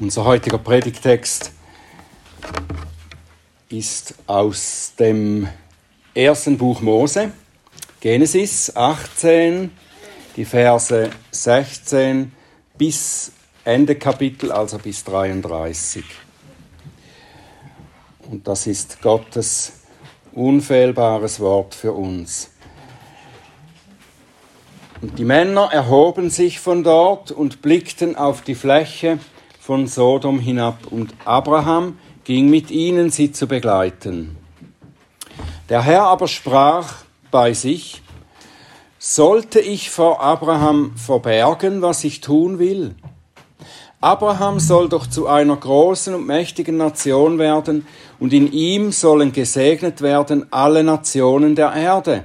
Unser heutiger Predigtext ist aus dem ersten Buch Mose, Genesis 18, die Verse 16 bis Ende Kapitel, also bis 33. Und das ist Gottes unfehlbares Wort für uns. Und die Männer erhoben sich von dort und blickten auf die Fläche von Sodom hinab, und Abraham ging mit ihnen, sie zu begleiten. Der Herr aber sprach bei sich, sollte ich vor Abraham verbergen, was ich tun will? Abraham soll doch zu einer großen und mächtigen Nation werden, und in ihm sollen gesegnet werden alle Nationen der Erde.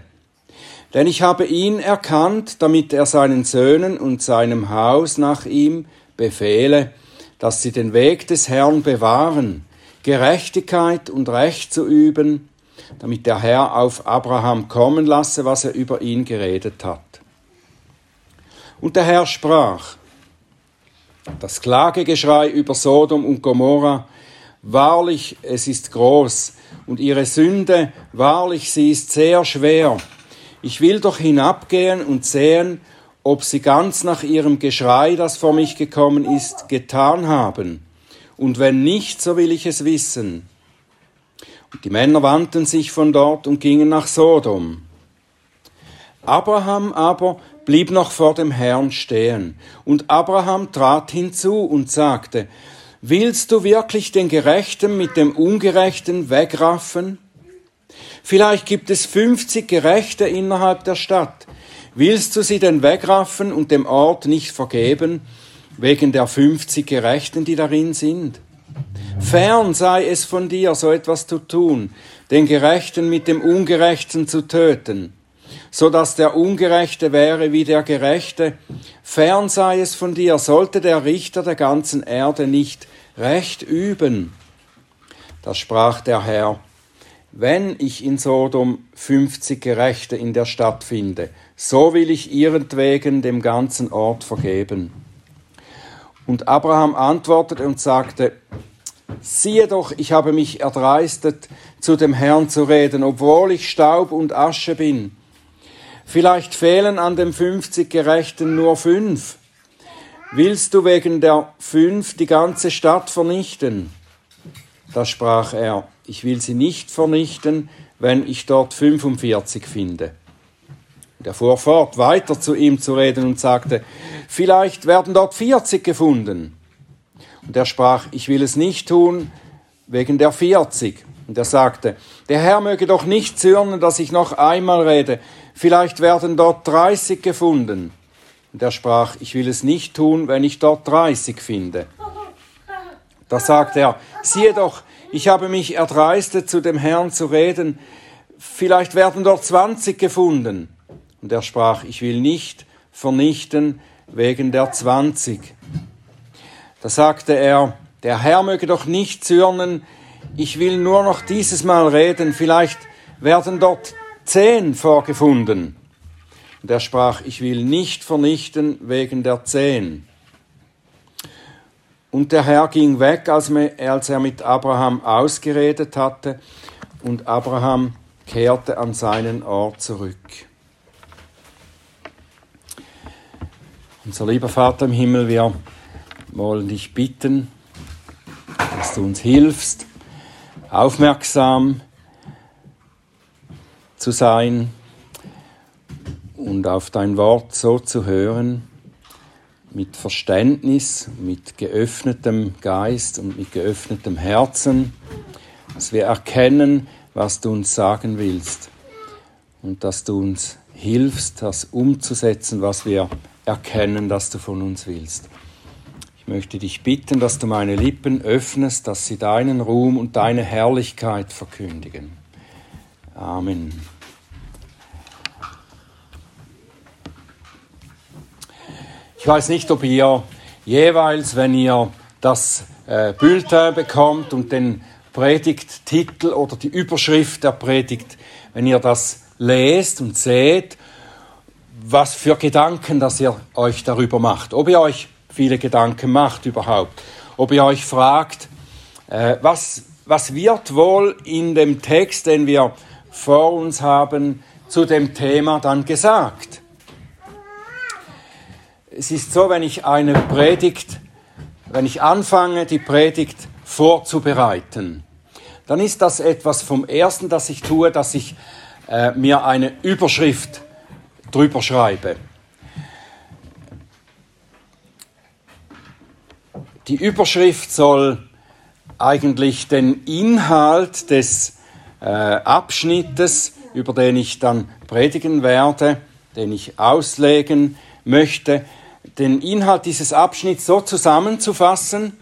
Denn ich habe ihn erkannt, damit er seinen Söhnen und seinem Haus nach ihm befehle, dass sie den Weg des Herrn bewahren, Gerechtigkeit und Recht zu üben, damit der Herr auf Abraham kommen lasse, was er über ihn geredet hat. Und der Herr sprach, das Klagegeschrei über Sodom und Gomorra, wahrlich, es ist groß, und ihre Sünde, wahrlich, sie ist sehr schwer. Ich will doch hinabgehen und sehen, ob sie ganz nach ihrem Geschrei, das vor mich gekommen ist, getan haben. Und wenn nicht, so will ich es wissen. Und die Männer wandten sich von dort und gingen nach Sodom. Abraham aber blieb noch vor dem Herrn stehen. Und Abraham trat hinzu und sagte, Willst du wirklich den Gerechten mit dem Ungerechten wegraffen? Vielleicht gibt es 50 Gerechte innerhalb der Stadt. Willst du sie denn wegraffen und dem Ort nicht vergeben, wegen der 50 Gerechten, die darin sind? Fern sei es von dir, so etwas zu tun, den Gerechten mit dem Ungerechten zu töten, so dass der Ungerechte wäre wie der Gerechte. Fern sei es von dir, sollte der Richter der ganzen Erde nicht Recht üben. Da sprach der Herr, wenn ich in Sodom 50 Gerechte in der Stadt finde, so will ich ihrentwegen dem ganzen Ort vergeben. Und Abraham antwortete und sagte, siehe doch, ich habe mich erdreistet, zu dem Herrn zu reden, obwohl ich Staub und Asche bin. Vielleicht fehlen an den 50 Gerechten nur fünf. Willst du wegen der fünf die ganze Stadt vernichten? Da sprach er, ich will sie nicht vernichten, wenn ich dort 45 finde. Und er fuhr fort, weiter zu ihm zu reden und sagte, vielleicht werden dort 40 gefunden. Und er sprach, ich will es nicht tun wegen der 40. Und er sagte, der Herr möge doch nicht zürnen, dass ich noch einmal rede, vielleicht werden dort 30 gefunden. Und er sprach, ich will es nicht tun, wenn ich dort 30 finde. Da sagte er, siehe doch, ich habe mich erdreistet, zu dem Herrn zu reden, vielleicht werden dort 20 gefunden. Und er sprach, ich will nicht vernichten wegen der 20. Da sagte er, der Herr möge doch nicht zürnen, ich will nur noch dieses Mal reden, vielleicht werden dort zehn vorgefunden. Und er sprach, ich will nicht vernichten wegen der zehn. Und der Herr ging weg, als er mit Abraham ausgeredet hatte, und Abraham kehrte an seinen Ort zurück. Unser lieber Vater im Himmel, wir wollen dich bitten, dass du uns hilfst, aufmerksam zu sein und auf dein Wort so zu hören, mit Verständnis, mit geöffnetem Geist und mit geöffnetem Herzen, dass wir erkennen, was du uns sagen willst und dass du uns hilfst, das umzusetzen, was wir erkennen, dass du von uns willst. Ich möchte dich bitten, dass du meine Lippen öffnest, dass sie deinen Ruhm und deine Herrlichkeit verkündigen. Amen. Ich weiß nicht, ob ihr jeweils, wenn ihr das äh, Bulletin bekommt und den Predigttitel oder die Überschrift der Predigt, wenn ihr das lest und seht, was für Gedanken, dass ihr euch darüber macht. Ob ihr euch viele Gedanken macht überhaupt. Ob ihr euch fragt, äh, was, was wird wohl in dem Text, den wir vor uns haben, zu dem Thema dann gesagt? Es ist so, wenn ich eine Predigt, wenn ich anfange, die Predigt vorzubereiten, dann ist das etwas vom Ersten, das ich tue, dass ich äh, mir eine Überschrift drüber schreibe. Die Überschrift soll eigentlich den Inhalt des äh, Abschnittes, über den ich dann predigen werde, den ich auslegen möchte, den Inhalt dieses Abschnitts so zusammenzufassen,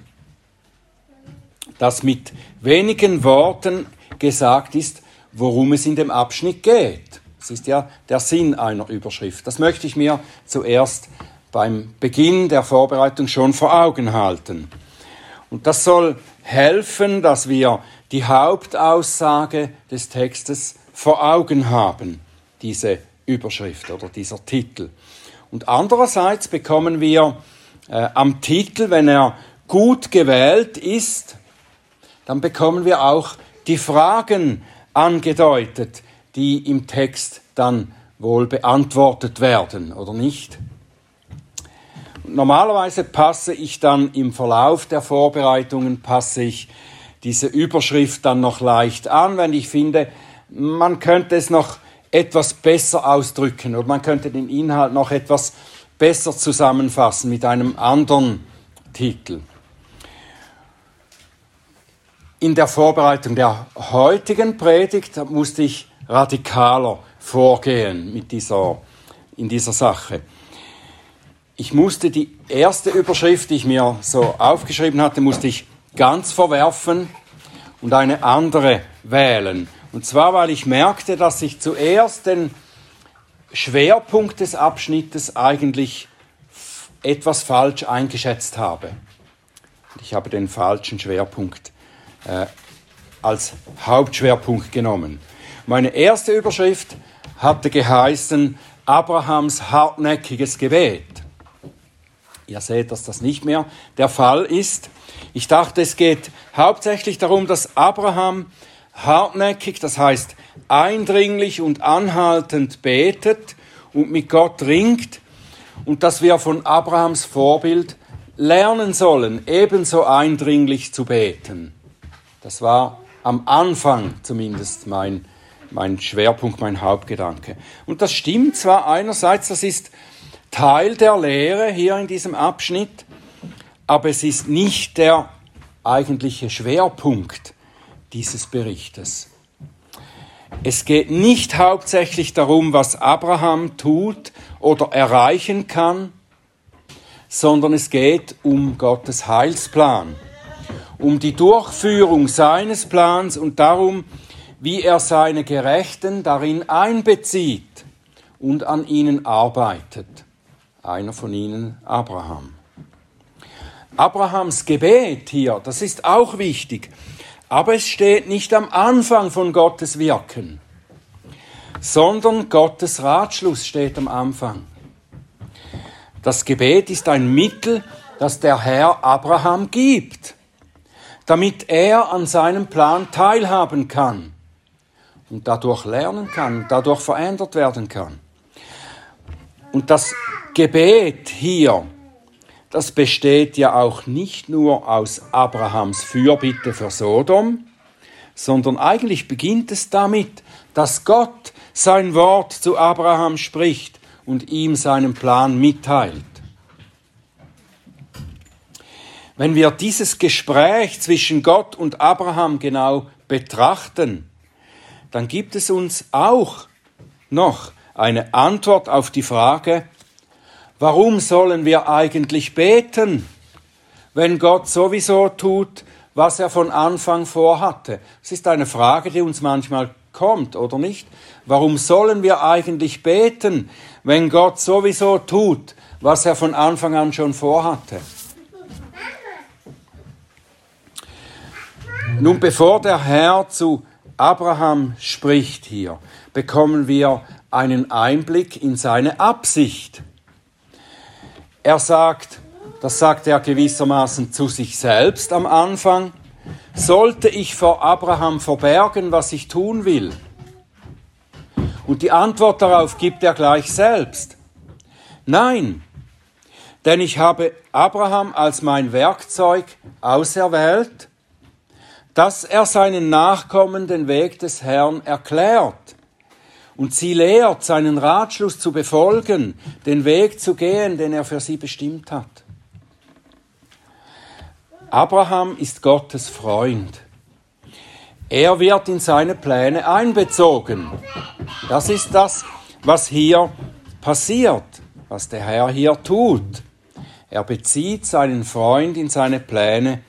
dass mit wenigen Worten gesagt ist, worum es in dem Abschnitt geht. Das ist ja der Sinn einer Überschrift. Das möchte ich mir zuerst beim Beginn der Vorbereitung schon vor Augen halten. Und das soll helfen, dass wir die Hauptaussage des Textes vor Augen haben, diese Überschrift oder dieser Titel. Und andererseits bekommen wir äh, am Titel, wenn er gut gewählt ist, dann bekommen wir auch die Fragen angedeutet, die im Text dann wohl beantwortet werden, oder nicht? Normalerweise passe ich dann im Verlauf der Vorbereitungen, passe ich diese Überschrift dann noch leicht an, wenn ich finde, man könnte es noch etwas besser ausdrücken oder man könnte den Inhalt noch etwas besser zusammenfassen mit einem anderen Titel. In der Vorbereitung der heutigen Predigt musste ich radikaler vorgehen mit dieser, in dieser Sache. Ich musste die erste Überschrift, die ich mir so aufgeschrieben hatte, musste ich ganz verwerfen und eine andere wählen. Und zwar, weil ich merkte, dass ich zuerst den Schwerpunkt des Abschnittes eigentlich etwas falsch eingeschätzt habe. Ich habe den falschen Schwerpunkt äh, als Hauptschwerpunkt genommen. Meine erste Überschrift hatte geheißen Abrahams hartnäckiges Gebet. Ihr seht, dass das nicht mehr der Fall ist. Ich dachte, es geht hauptsächlich darum, dass Abraham hartnäckig, das heißt eindringlich und anhaltend betet und mit Gott ringt und dass wir von Abrahams Vorbild lernen sollen, ebenso eindringlich zu beten. Das war am Anfang zumindest mein, mein Schwerpunkt, mein Hauptgedanke. Und das stimmt zwar einerseits, das ist Teil der Lehre hier in diesem Abschnitt, aber es ist nicht der eigentliche Schwerpunkt dieses Berichtes. Es geht nicht hauptsächlich darum, was Abraham tut oder erreichen kann, sondern es geht um Gottes Heilsplan, um die Durchführung seines Plans und darum, wie er seine Gerechten darin einbezieht und an ihnen arbeitet. Einer von ihnen, Abraham. Abrahams Gebet hier, das ist auch wichtig. Aber es steht nicht am Anfang von Gottes Wirken, sondern Gottes Ratschluss steht am Anfang. Das Gebet ist ein Mittel, das der Herr Abraham gibt, damit er an seinem Plan teilhaben kann und dadurch lernen kann, dadurch verändert werden kann. Und das Gebet hier das besteht ja auch nicht nur aus Abrahams Fürbitte für Sodom, sondern eigentlich beginnt es damit, dass Gott sein Wort zu Abraham spricht und ihm seinen Plan mitteilt. Wenn wir dieses Gespräch zwischen Gott und Abraham genau betrachten, dann gibt es uns auch noch eine Antwort auf die Frage, Warum sollen wir eigentlich beten, wenn Gott sowieso tut, was er von Anfang vorhatte? Es ist eine Frage, die uns manchmal kommt, oder nicht? Warum sollen wir eigentlich beten, wenn Gott sowieso tut, was er von Anfang an schon vorhatte? Nun, bevor der Herr zu Abraham spricht hier, bekommen wir einen Einblick in seine Absicht. Er sagt, das sagt er gewissermaßen zu sich selbst am Anfang, sollte ich vor Abraham verbergen, was ich tun will? Und die Antwort darauf gibt er gleich selbst. Nein, denn ich habe Abraham als mein Werkzeug auserwählt, dass er seinen Nachkommen den Weg des Herrn erklärt und sie lehrt, seinen Ratschluss zu befolgen, den Weg zu gehen, den er für sie bestimmt hat. Abraham ist Gottes Freund. Er wird in seine Pläne einbezogen. Das ist das, was hier passiert, was der Herr hier tut. Er bezieht seinen Freund in seine Pläne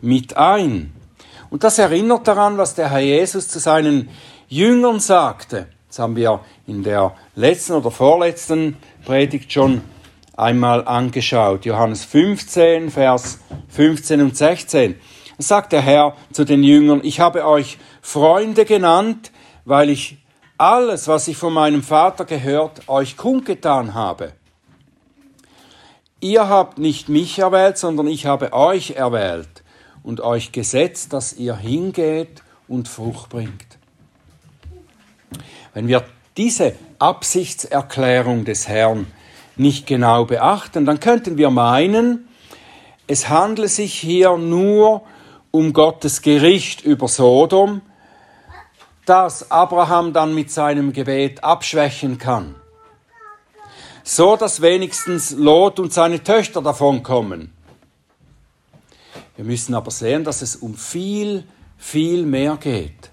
mit ein. Und das erinnert daran, was der Herr Jesus zu seinen Jüngern sagte. Das haben wir in der letzten oder vorletzten Predigt schon einmal angeschaut. Johannes 15, Vers 15 und 16. Da sagt der Herr zu den Jüngern, ich habe euch Freunde genannt, weil ich alles, was ich von meinem Vater gehört, euch kundgetan habe. Ihr habt nicht mich erwählt, sondern ich habe euch erwählt und euch gesetzt, dass ihr hingeht und Frucht bringt. Wenn wir diese Absichtserklärung des Herrn nicht genau beachten, dann könnten wir meinen, es handle sich hier nur um Gottes Gericht über Sodom, das Abraham dann mit seinem Gebet abschwächen kann so dass wenigstens Lot und seine Töchter davon kommen. Wir müssen aber sehen, dass es um viel, viel mehr geht.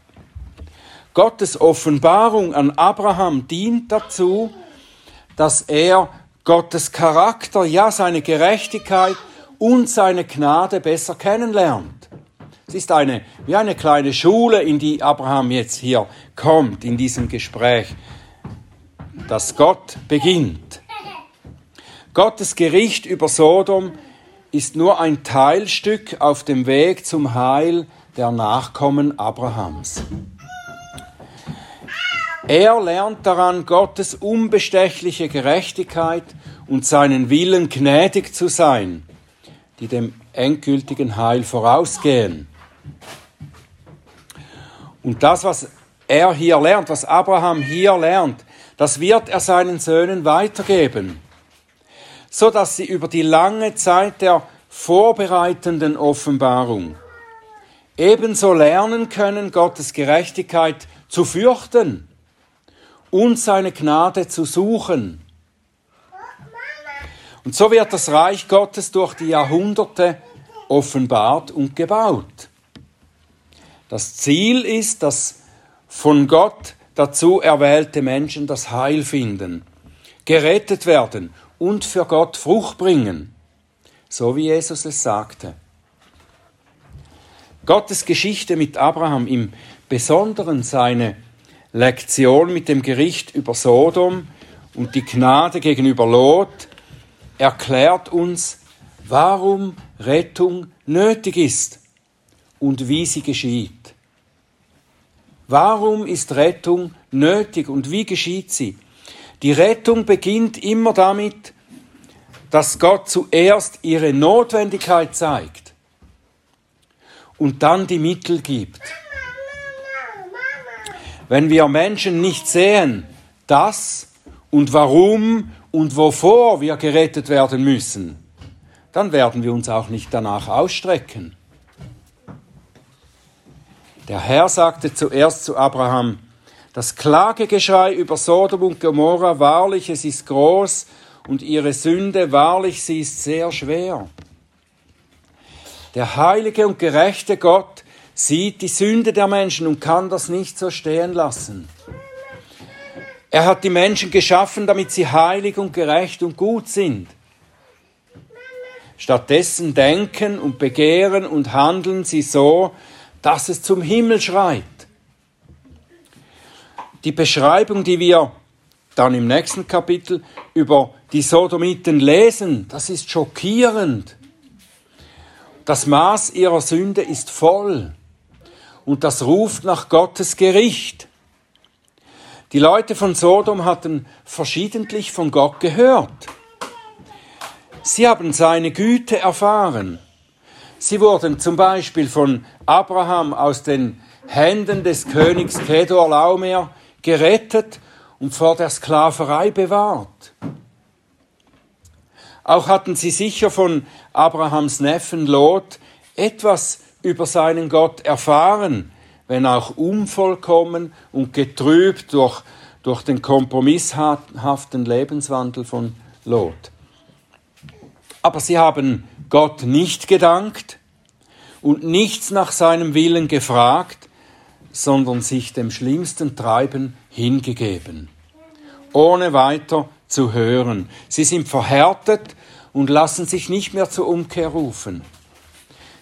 Gottes Offenbarung an Abraham dient dazu, dass er Gottes Charakter, ja seine Gerechtigkeit und seine Gnade besser kennenlernt. Es ist eine, wie eine kleine Schule, in die Abraham jetzt hier kommt, in diesem Gespräch, dass Gott beginnt. Gottes Gericht über Sodom ist nur ein Teilstück auf dem Weg zum Heil der Nachkommen Abrahams. Er lernt daran, Gottes unbestechliche Gerechtigkeit und seinen Willen gnädig zu sein, die dem endgültigen Heil vorausgehen. Und das, was er hier lernt, was Abraham hier lernt, das wird er seinen Söhnen weitergeben so dass sie über die lange Zeit der vorbereitenden Offenbarung ebenso lernen können, Gottes Gerechtigkeit zu fürchten und seine Gnade zu suchen. Und so wird das Reich Gottes durch die Jahrhunderte offenbart und gebaut. Das Ziel ist, dass von Gott dazu erwählte Menschen das Heil finden, gerettet werden und für Gott Frucht bringen, so wie Jesus es sagte. Gottes Geschichte mit Abraham, im Besonderen seine Lektion mit dem Gericht über Sodom und die Gnade gegenüber Lot, erklärt uns, warum Rettung nötig ist und wie sie geschieht. Warum ist Rettung nötig und wie geschieht sie? Die Rettung beginnt immer damit, dass Gott zuerst ihre Notwendigkeit zeigt und dann die Mittel gibt. Wenn wir Menschen nicht sehen, dass und warum und wovor wir gerettet werden müssen, dann werden wir uns auch nicht danach ausstrecken. Der Herr sagte zuerst zu Abraham, das Klagegeschrei über Sodom und Gomorra, wahrlich, es ist groß und ihre Sünde, wahrlich, sie ist sehr schwer. Der heilige und gerechte Gott sieht die Sünde der Menschen und kann das nicht so stehen lassen. Er hat die Menschen geschaffen, damit sie heilig und gerecht und gut sind. Stattdessen denken und begehren und handeln sie so, dass es zum Himmel schreit die Beschreibung, die wir dann im nächsten Kapitel über die Sodomiten lesen, das ist schockierend. Das Maß ihrer Sünde ist voll und das ruft nach Gottes Gericht. Die Leute von Sodom hatten verschiedentlich von Gott gehört. Sie haben seine Güte erfahren. Sie wurden zum Beispiel von Abraham aus den Händen des Königs Kedor Laomer gerettet und vor der Sklaverei bewahrt. Auch hatten sie sicher von Abrahams Neffen Lot etwas über seinen Gott erfahren, wenn auch unvollkommen und getrübt durch, durch den kompromisshaften Lebenswandel von Lot. Aber sie haben Gott nicht gedankt und nichts nach seinem Willen gefragt, sondern sich dem schlimmsten Treiben hingegeben, ohne weiter zu hören. Sie sind verhärtet und lassen sich nicht mehr zur Umkehr rufen.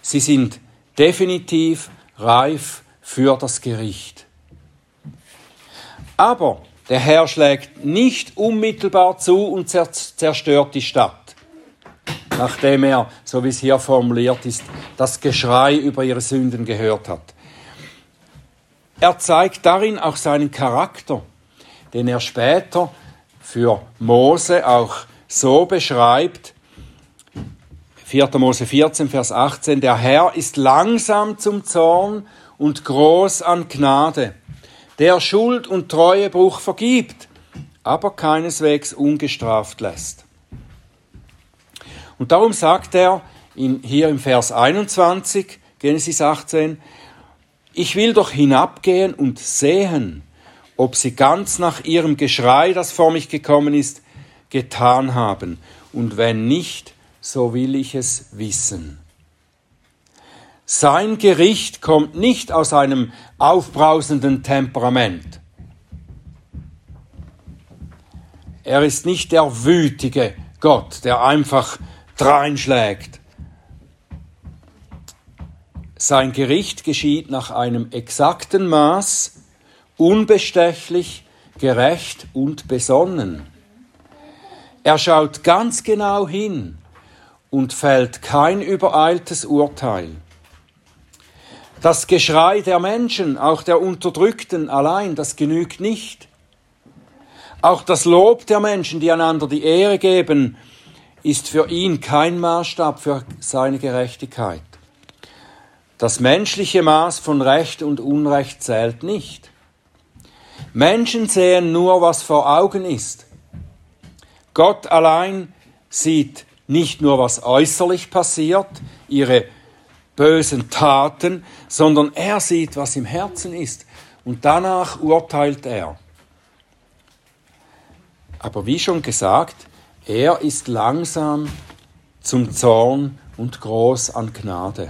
Sie sind definitiv reif für das Gericht. Aber der Herr schlägt nicht unmittelbar zu und zerstört die Stadt nachdem er, so wie es hier formuliert ist, das Geschrei über ihre Sünden gehört hat. Er zeigt darin auch seinen Charakter, den er später für Mose auch so beschreibt. 4. Mose 14, Vers 18, der Herr ist langsam zum Zorn und groß an Gnade, der Schuld und Treuebruch vergibt, aber keineswegs ungestraft lässt. Und darum sagt er in, hier im Vers 21, Genesis 18, ich will doch hinabgehen und sehen, ob sie ganz nach ihrem Geschrei, das vor mich gekommen ist, getan haben. Und wenn nicht, so will ich es wissen. Sein Gericht kommt nicht aus einem aufbrausenden Temperament. Er ist nicht der wütige Gott, der einfach dreinschlägt. Sein Gericht geschieht nach einem exakten Maß, unbestechlich, gerecht und besonnen. Er schaut ganz genau hin und fällt kein übereiltes Urteil. Das Geschrei der Menschen, auch der Unterdrückten allein, das genügt nicht. Auch das Lob der Menschen, die einander die Ehre geben, ist für ihn kein Maßstab für seine Gerechtigkeit. Das menschliche Maß von Recht und Unrecht zählt nicht. Menschen sehen nur, was vor Augen ist. Gott allein sieht nicht nur, was äußerlich passiert, ihre bösen Taten, sondern er sieht, was im Herzen ist. Und danach urteilt er. Aber wie schon gesagt, er ist langsam zum Zorn und groß an Gnade.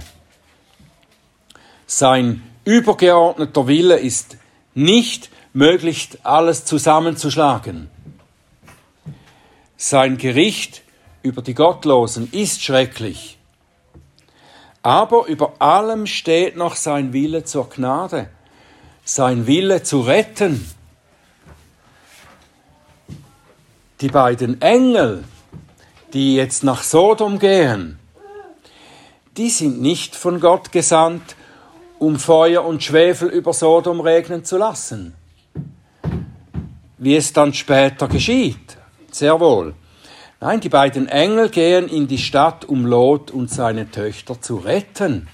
Sein übergeordneter Wille ist nicht möglichst alles zusammenzuschlagen. Sein Gericht über die Gottlosen ist schrecklich. Aber über allem steht noch sein Wille zur Gnade, sein Wille zu retten die beiden Engel, die jetzt nach Sodom gehen, die sind nicht von Gott gesandt, um Feuer und Schwefel über Sodom regnen zu lassen. Wie es dann später geschieht, sehr wohl. Nein, die beiden Engel gehen in die Stadt, um Lot und seine Töchter zu retten.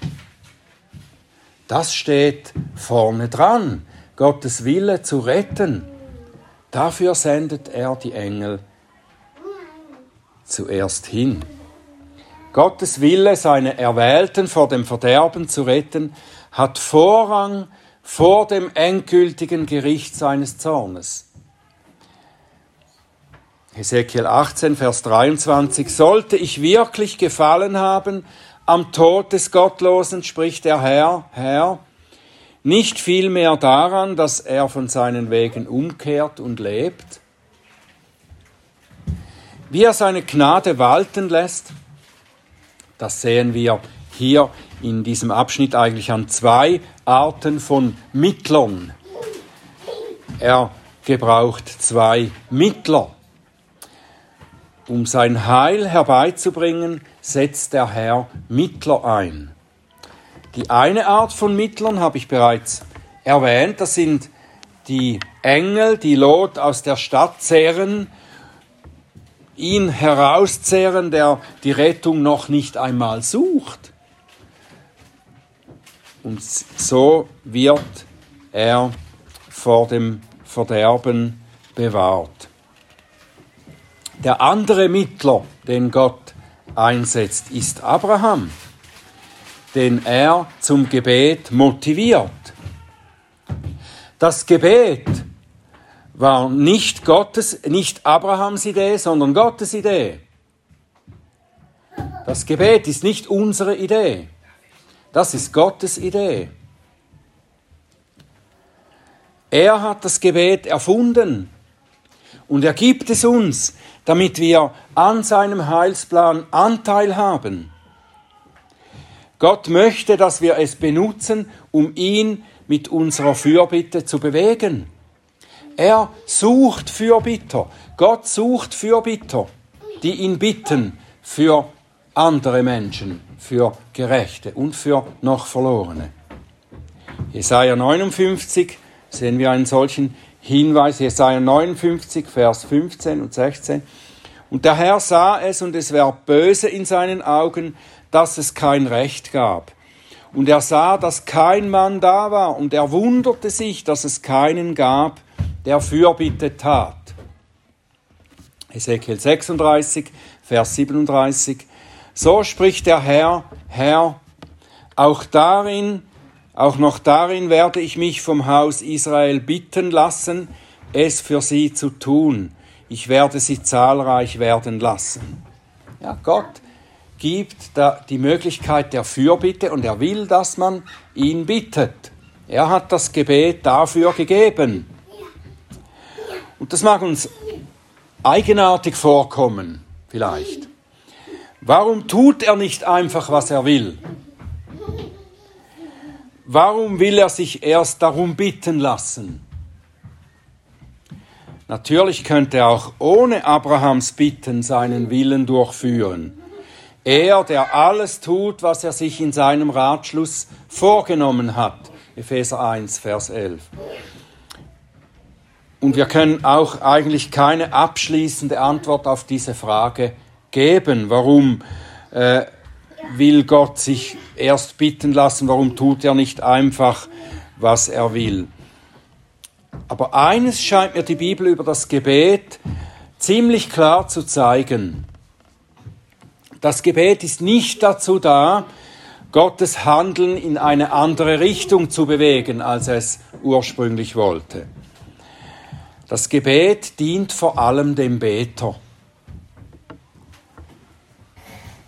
Das steht vorne dran, Gottes Wille zu retten. Dafür sendet er die Engel zuerst hin. Gottes Wille, seine Erwählten vor dem Verderben zu retten, hat Vorrang vor dem endgültigen Gericht seines Zornes. Hesekiel 18, Vers 23, sollte ich wirklich gefallen haben am Tod des Gottlosen, spricht der Herr, Herr, nicht vielmehr daran, dass er von seinen Wegen umkehrt und lebt, wie er seine Gnade walten lässt, das sehen wir hier in diesem Abschnitt eigentlich an zwei Arten von Mittlern. Er gebraucht zwei Mittler. Um sein Heil herbeizubringen, setzt der Herr Mittler ein. Die eine Art von Mittlern habe ich bereits erwähnt, das sind die Engel, die Lot aus der Stadt zehren, ihn herauszehren, der die Rettung noch nicht einmal sucht. Und so wird er vor dem Verderben bewahrt. Der andere Mittler, den Gott einsetzt, ist Abraham, den er zum Gebet motiviert. Das Gebet war nicht Gottes, nicht Abrahams Idee, sondern Gottes Idee. Das Gebet ist nicht unsere Idee. Das ist Gottes Idee. Er hat das Gebet erfunden und er gibt es uns, damit wir an seinem Heilsplan Anteil haben. Gott möchte, dass wir es benutzen, um ihn mit unserer Fürbitte zu bewegen. Er sucht Fürbitter. Gott sucht Fürbitter, die ihn bitten für andere Menschen, für Gerechte und für noch Verlorene. Jesaja 59 sehen wir einen solchen Hinweis. Jesaja 59, Vers 15 und 16. Und der Herr sah es und es war böse in seinen Augen, dass es kein Recht gab. Und er sah, dass kein Mann da war und er wunderte sich, dass es keinen gab, der Fürbitte tat. Ezekiel 36, Vers 37. So spricht der Herr, Herr, auch darin, auch noch darin werde ich mich vom Haus Israel bitten lassen, es für sie zu tun. Ich werde sie zahlreich werden lassen. Ja, Gott gibt da die Möglichkeit der Fürbitte und er will, dass man ihn bittet. Er hat das Gebet dafür gegeben. Und das mag uns eigenartig vorkommen, vielleicht. Warum tut er nicht einfach, was er will? Warum will er sich erst darum bitten lassen? Natürlich könnte er auch ohne Abrahams Bitten seinen Willen durchführen. Er, der alles tut, was er sich in seinem Ratschluss vorgenommen hat. Epheser 1, Vers 11. Und wir können auch eigentlich keine abschließende Antwort auf diese Frage geben. Warum äh, will Gott sich erst bitten lassen? Warum tut er nicht einfach, was er will? Aber eines scheint mir die Bibel über das Gebet ziemlich klar zu zeigen. Das Gebet ist nicht dazu da, Gottes Handeln in eine andere Richtung zu bewegen, als er es ursprünglich wollte. Das Gebet dient vor allem dem Beter.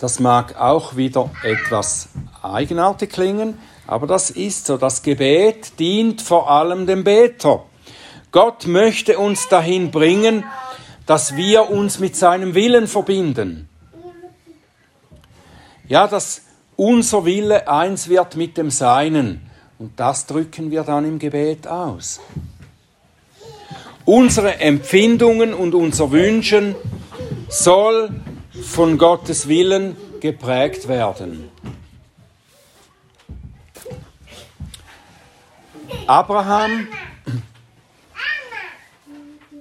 Das mag auch wieder etwas eigenartig klingen, aber das ist so. Das Gebet dient vor allem dem Beter. Gott möchte uns dahin bringen, dass wir uns mit seinem Willen verbinden. Ja, dass unser Wille eins wird mit dem Seinen. Und das drücken wir dann im Gebet aus unsere Empfindungen und unser Wünschen soll von Gottes Willen geprägt werden. Abraham,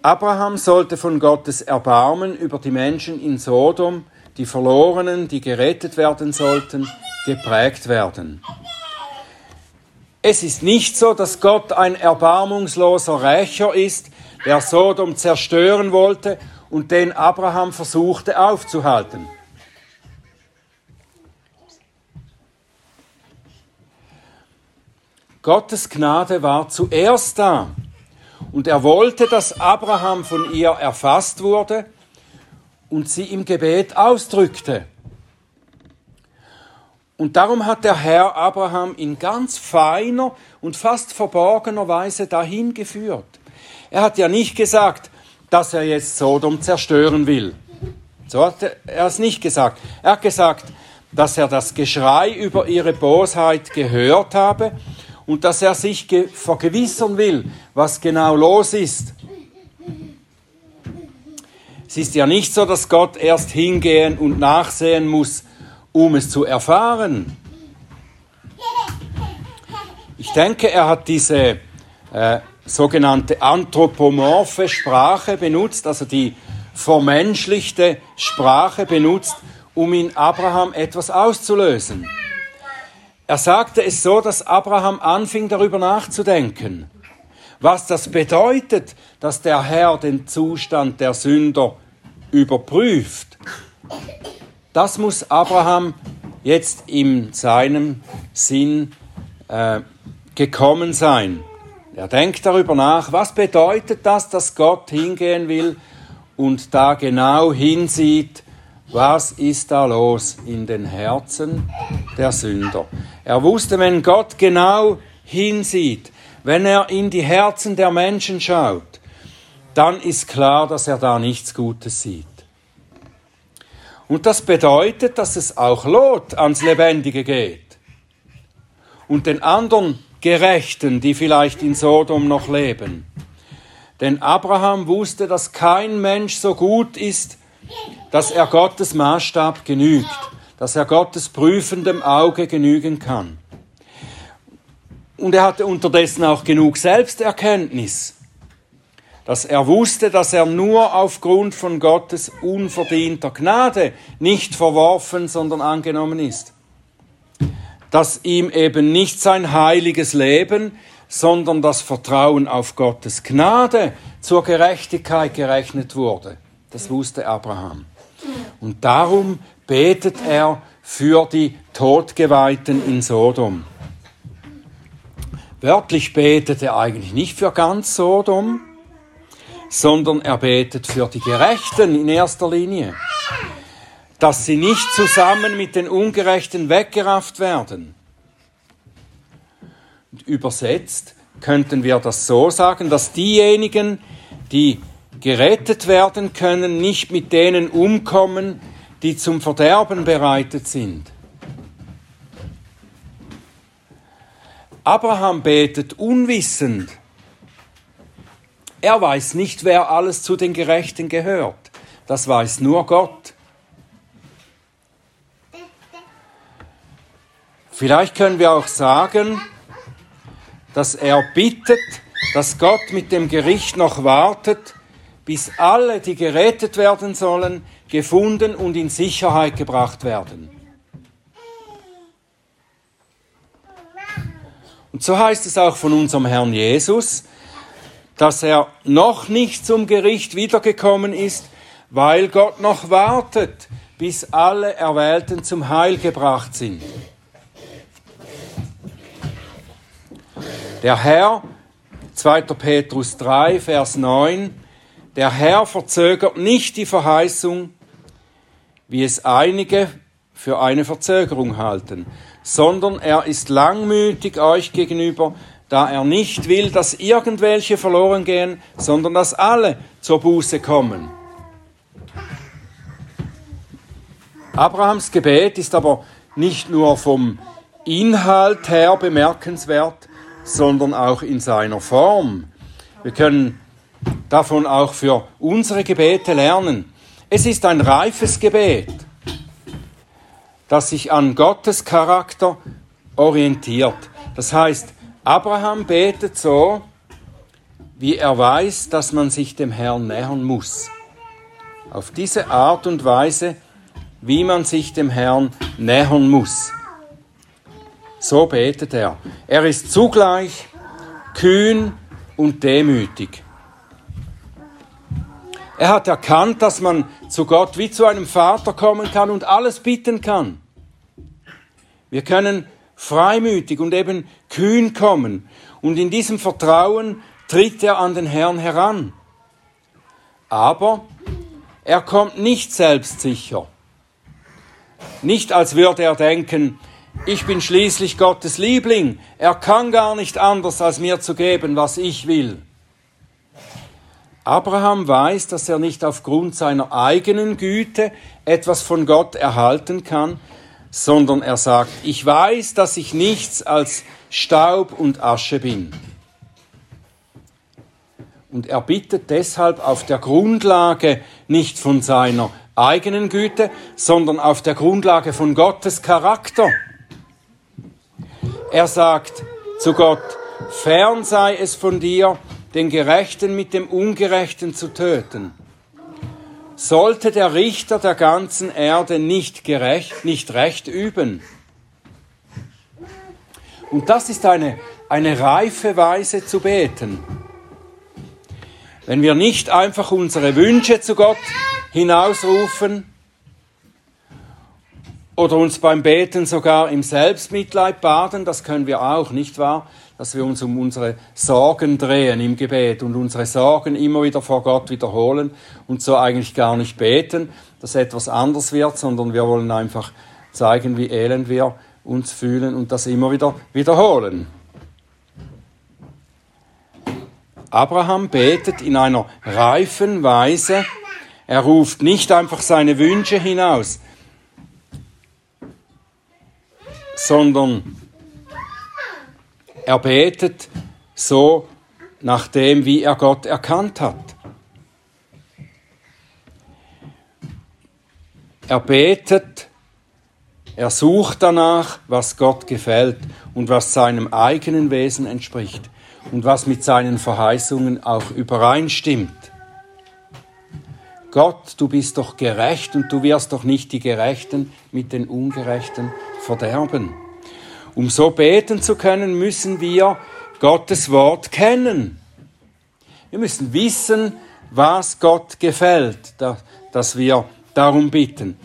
Abraham sollte von Gottes Erbarmen über die Menschen in Sodom, die Verlorenen, die gerettet werden sollten, geprägt werden. Es ist nicht so, dass Gott ein erbarmungsloser Rächer ist, der Sodom zerstören wollte und den Abraham versuchte aufzuhalten. Gottes Gnade war zuerst da und er wollte, dass Abraham von ihr erfasst wurde und sie im Gebet ausdrückte. Und darum hat der Herr Abraham in ganz feiner und fast verborgener Weise dahin geführt. Er hat ja nicht gesagt, dass er jetzt Sodom zerstören will. So hat er es nicht gesagt. Er hat gesagt, dass er das Geschrei über ihre Bosheit gehört habe und dass er sich vergewissern will, was genau los ist. Es ist ja nicht so, dass Gott erst hingehen und nachsehen muss, um es zu erfahren. Ich denke, er hat diese äh, sogenannte anthropomorphe Sprache benutzt, also die vermenschlichte Sprache benutzt, um in Abraham etwas auszulösen. Er sagte es so, dass Abraham anfing darüber nachzudenken, was das bedeutet, dass der Herr den Zustand der Sünder überprüft. Das muss Abraham jetzt in seinem Sinn äh, gekommen sein. Er denkt darüber nach, was bedeutet das, dass Gott hingehen will und da genau hinsieht, was ist da los in den Herzen der Sünder. Er wusste, wenn Gott genau hinsieht, wenn er in die Herzen der Menschen schaut, dann ist klar, dass er da nichts Gutes sieht. Und das bedeutet, dass es auch Lot ans Lebendige geht. Und den anderen Gerechten, die vielleicht in Sodom noch leben. Denn Abraham wusste, dass kein Mensch so gut ist, dass er Gottes Maßstab genügt, dass er Gottes prüfendem Auge genügen kann. Und er hatte unterdessen auch genug Selbsterkenntnis, dass er wusste, dass er nur aufgrund von Gottes unverdienter Gnade nicht verworfen, sondern angenommen ist. Dass ihm eben nicht sein heiliges Leben, sondern das Vertrauen auf Gottes Gnade zur Gerechtigkeit gerechnet wurde. Das wusste Abraham. Und darum betet er für die Todgeweihten in Sodom. Wörtlich betet er eigentlich nicht für ganz Sodom, sondern er betet für die Gerechten in erster Linie, dass sie nicht zusammen mit den Ungerechten weggerafft werden. Und übersetzt könnten wir das so sagen, dass diejenigen, die gerettet werden können, nicht mit denen umkommen, die zum Verderben bereitet sind. Abraham betet unwissend, er weiß nicht, wer alles zu den Gerechten gehört. Das weiß nur Gott. Vielleicht können wir auch sagen, dass er bittet, dass Gott mit dem Gericht noch wartet, bis alle, die gerettet werden sollen, gefunden und in Sicherheit gebracht werden. Und so heißt es auch von unserem Herrn Jesus, dass er noch nicht zum Gericht wiedergekommen ist, weil Gott noch wartet, bis alle Erwählten zum Heil gebracht sind. Der Herr, 2. Petrus 3, Vers 9, der Herr verzögert nicht die Verheißung, wie es einige für eine Verzögerung halten, sondern er ist langmütig euch gegenüber, da er nicht will, dass irgendwelche verloren gehen, sondern dass alle zur Buße kommen. Abrahams Gebet ist aber nicht nur vom Inhalt her bemerkenswert, sondern auch in seiner Form. Wir können davon auch für unsere Gebete lernen. Es ist ein reifes Gebet, das sich an Gottes Charakter orientiert. Das heißt, Abraham betet so, wie er weiß, dass man sich dem Herrn nähern muss. Auf diese Art und Weise, wie man sich dem Herrn nähern muss. So betet er. Er ist zugleich kühn und demütig. Er hat erkannt, dass man zu Gott wie zu einem Vater kommen kann und alles bitten kann. Wir können freimütig und eben kühn kommen. Und in diesem Vertrauen tritt er an den Herrn heran. Aber er kommt nicht selbstsicher. Nicht als würde er denken, ich bin schließlich Gottes Liebling, er kann gar nicht anders, als mir zu geben, was ich will. Abraham weiß, dass er nicht aufgrund seiner eigenen Güte etwas von Gott erhalten kann, sondern er sagt, ich weiß, dass ich nichts als Staub und Asche bin. Und er bittet deshalb auf der Grundlage nicht von seiner eigenen Güte, sondern auf der Grundlage von Gottes Charakter. Er sagt zu Gott, fern sei es von dir, den Gerechten mit dem Ungerechten zu töten. sollte der Richter der ganzen Erde nicht gerecht, nicht recht üben? Und das ist eine, eine reife Weise zu beten. Wenn wir nicht einfach unsere Wünsche zu Gott hinausrufen oder uns beim Beten sogar im Selbstmitleid baden, das können wir auch, nicht wahr? Dass wir uns um unsere Sorgen drehen im Gebet und unsere Sorgen immer wieder vor Gott wiederholen und so eigentlich gar nicht beten, dass etwas anders wird, sondern wir wollen einfach zeigen, wie elend wir uns fühlen und das immer wieder wiederholen. Abraham betet in einer reifen Weise. Er ruft nicht einfach seine Wünsche hinaus, sondern er betet so nach dem, wie er Gott erkannt hat. Er betet, er sucht danach, was Gott gefällt und was seinem eigenen Wesen entspricht und was mit seinen Verheißungen auch übereinstimmt. Gott, du bist doch gerecht und du wirst doch nicht die Gerechten mit den Ungerechten verderben. Um so beten zu können, müssen wir Gottes Wort kennen. Wir müssen wissen, was Gott gefällt, dass wir darum bitten.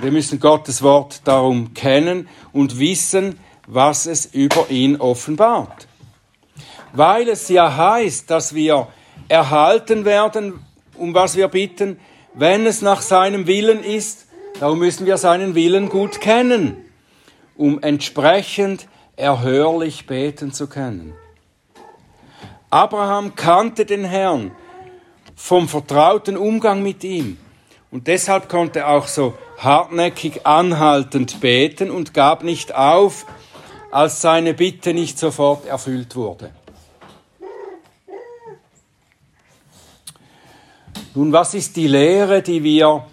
Wir müssen Gottes Wort darum kennen und wissen, was es über ihn offenbart weil es ja heißt, dass wir erhalten werden, um was wir bitten, wenn es nach seinem Willen ist. Darum müssen wir seinen Willen gut kennen, um entsprechend erhörlich beten zu können. Abraham kannte den Herrn vom vertrauten Umgang mit ihm und deshalb konnte er auch so hartnäckig anhaltend beten und gab nicht auf, als seine Bitte nicht sofort erfüllt wurde. Nun, was ist die Lehre, die wir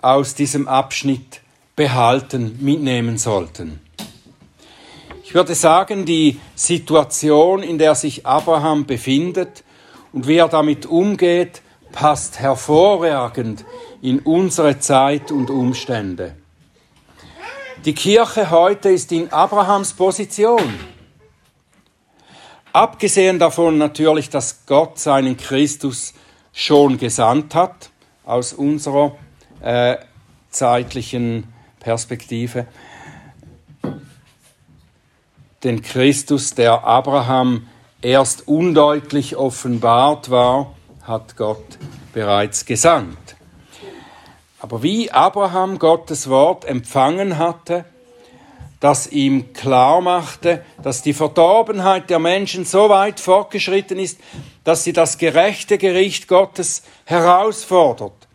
aus diesem Abschnitt behalten, mitnehmen sollten? Ich würde sagen, die Situation, in der sich Abraham befindet und wie er damit umgeht, passt hervorragend in unsere Zeit und Umstände. Die Kirche heute ist in Abrahams Position. Abgesehen davon natürlich, dass Gott seinen Christus schon gesandt hat, aus unserer äh, zeitlichen Perspektive. Den Christus, der Abraham erst undeutlich offenbart war, hat Gott bereits gesandt. Aber wie Abraham Gottes Wort empfangen hatte, das ihm klar machte, dass die Verdorbenheit der Menschen so weit fortgeschritten ist, dass sie das gerechte Gericht Gottes herausfordert,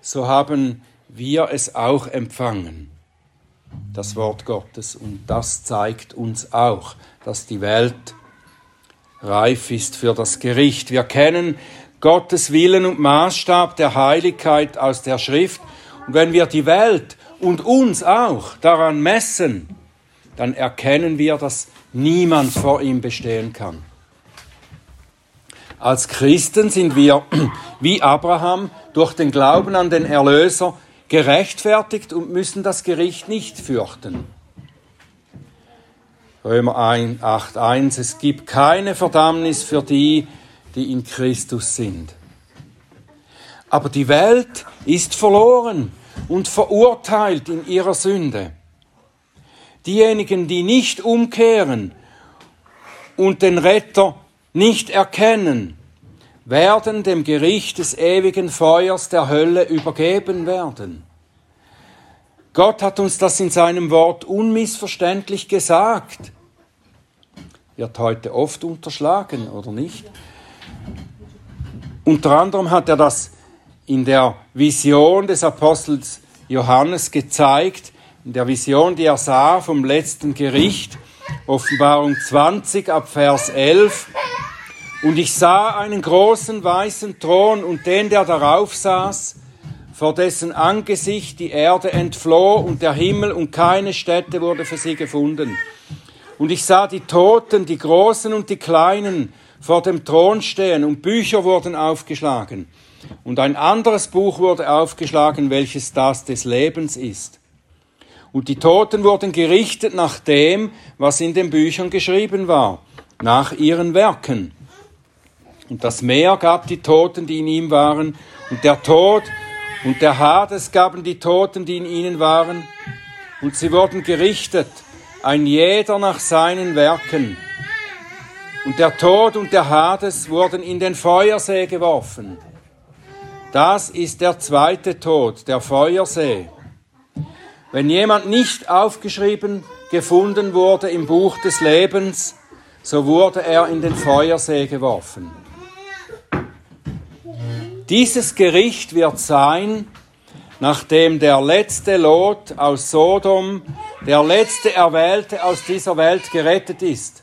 so haben wir es auch empfangen, das Wort Gottes. Und das zeigt uns auch, dass die Welt reif ist für das Gericht. Wir kennen Gottes Willen und Maßstab der Heiligkeit aus der Schrift. Und wenn wir die Welt und uns auch daran messen, dann erkennen wir, dass niemand vor ihm bestehen kann. Als Christen sind wir wie Abraham durch den Glauben an den Erlöser gerechtfertigt und müssen das Gericht nicht fürchten. Römer 8.1 Es gibt keine Verdammnis für die, die in Christus sind. Aber die Welt ist verloren und verurteilt in ihrer Sünde. Diejenigen, die nicht umkehren und den Retter nicht erkennen, werden dem Gericht des ewigen Feuers der Hölle übergeben werden. Gott hat uns das in seinem Wort unmissverständlich gesagt. Wird heute oft unterschlagen, oder nicht? Unter anderem hat er das in der Vision des Apostels Johannes gezeigt, in der Vision, die er sah vom letzten Gericht, Offenbarung 20 ab Vers 11. Und ich sah einen großen weißen Thron und den, der darauf saß, vor dessen Angesicht die Erde entfloh und der Himmel und keine Stätte wurde für sie gefunden. Und ich sah die Toten, die Großen und die Kleinen, vor dem Thron stehen und Bücher wurden aufgeschlagen. Und ein anderes Buch wurde aufgeschlagen, welches das des Lebens ist. Und die Toten wurden gerichtet nach dem, was in den Büchern geschrieben war, nach ihren Werken. Und das Meer gab die Toten, die in ihm waren, und der Tod und der Hades gaben die Toten, die in ihnen waren, und sie wurden gerichtet, ein jeder nach seinen Werken. Und der Tod und der Hades wurden in den Feuersee geworfen. Das ist der zweite Tod, der Feuersee. Wenn jemand nicht aufgeschrieben gefunden wurde im Buch des Lebens, so wurde er in den Feuersee geworfen. Dieses Gericht wird sein, nachdem der letzte Lot aus Sodom, der letzte Erwählte aus dieser Welt gerettet ist.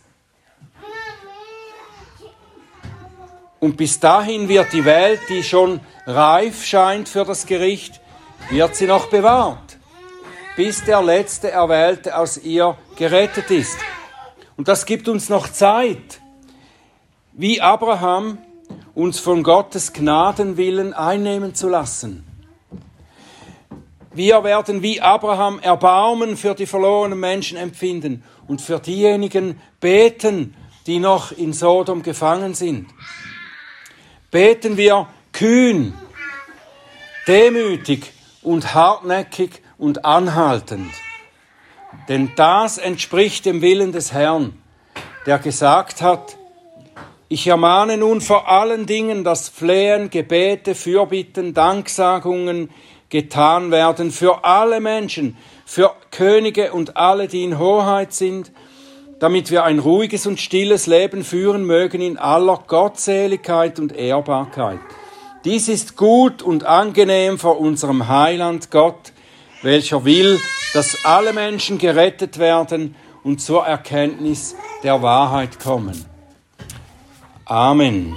Und bis dahin wird die Welt, die schon reif scheint für das Gericht, wird sie noch bewahrt bis der letzte Erwählte aus ihr gerettet ist. Und das gibt uns noch Zeit, wie Abraham uns von Gottes Gnadenwillen einnehmen zu lassen. Wir werden wie Abraham Erbarmen für die verlorenen Menschen empfinden und für diejenigen beten, die noch in Sodom gefangen sind. Beten wir kühn, demütig und hartnäckig und anhaltend. Denn das entspricht dem Willen des Herrn, der gesagt hat, ich ermahne nun vor allen Dingen, dass Flehen, Gebete, Fürbitten, Danksagungen getan werden für alle Menschen, für Könige und alle, die in Hoheit sind, damit wir ein ruhiges und stilles Leben führen mögen in aller Gottseligkeit und Ehrbarkeit. Dies ist gut und angenehm vor unserem Heiland Gott, welcher will, dass alle Menschen gerettet werden und zur Erkenntnis der Wahrheit kommen. Amen.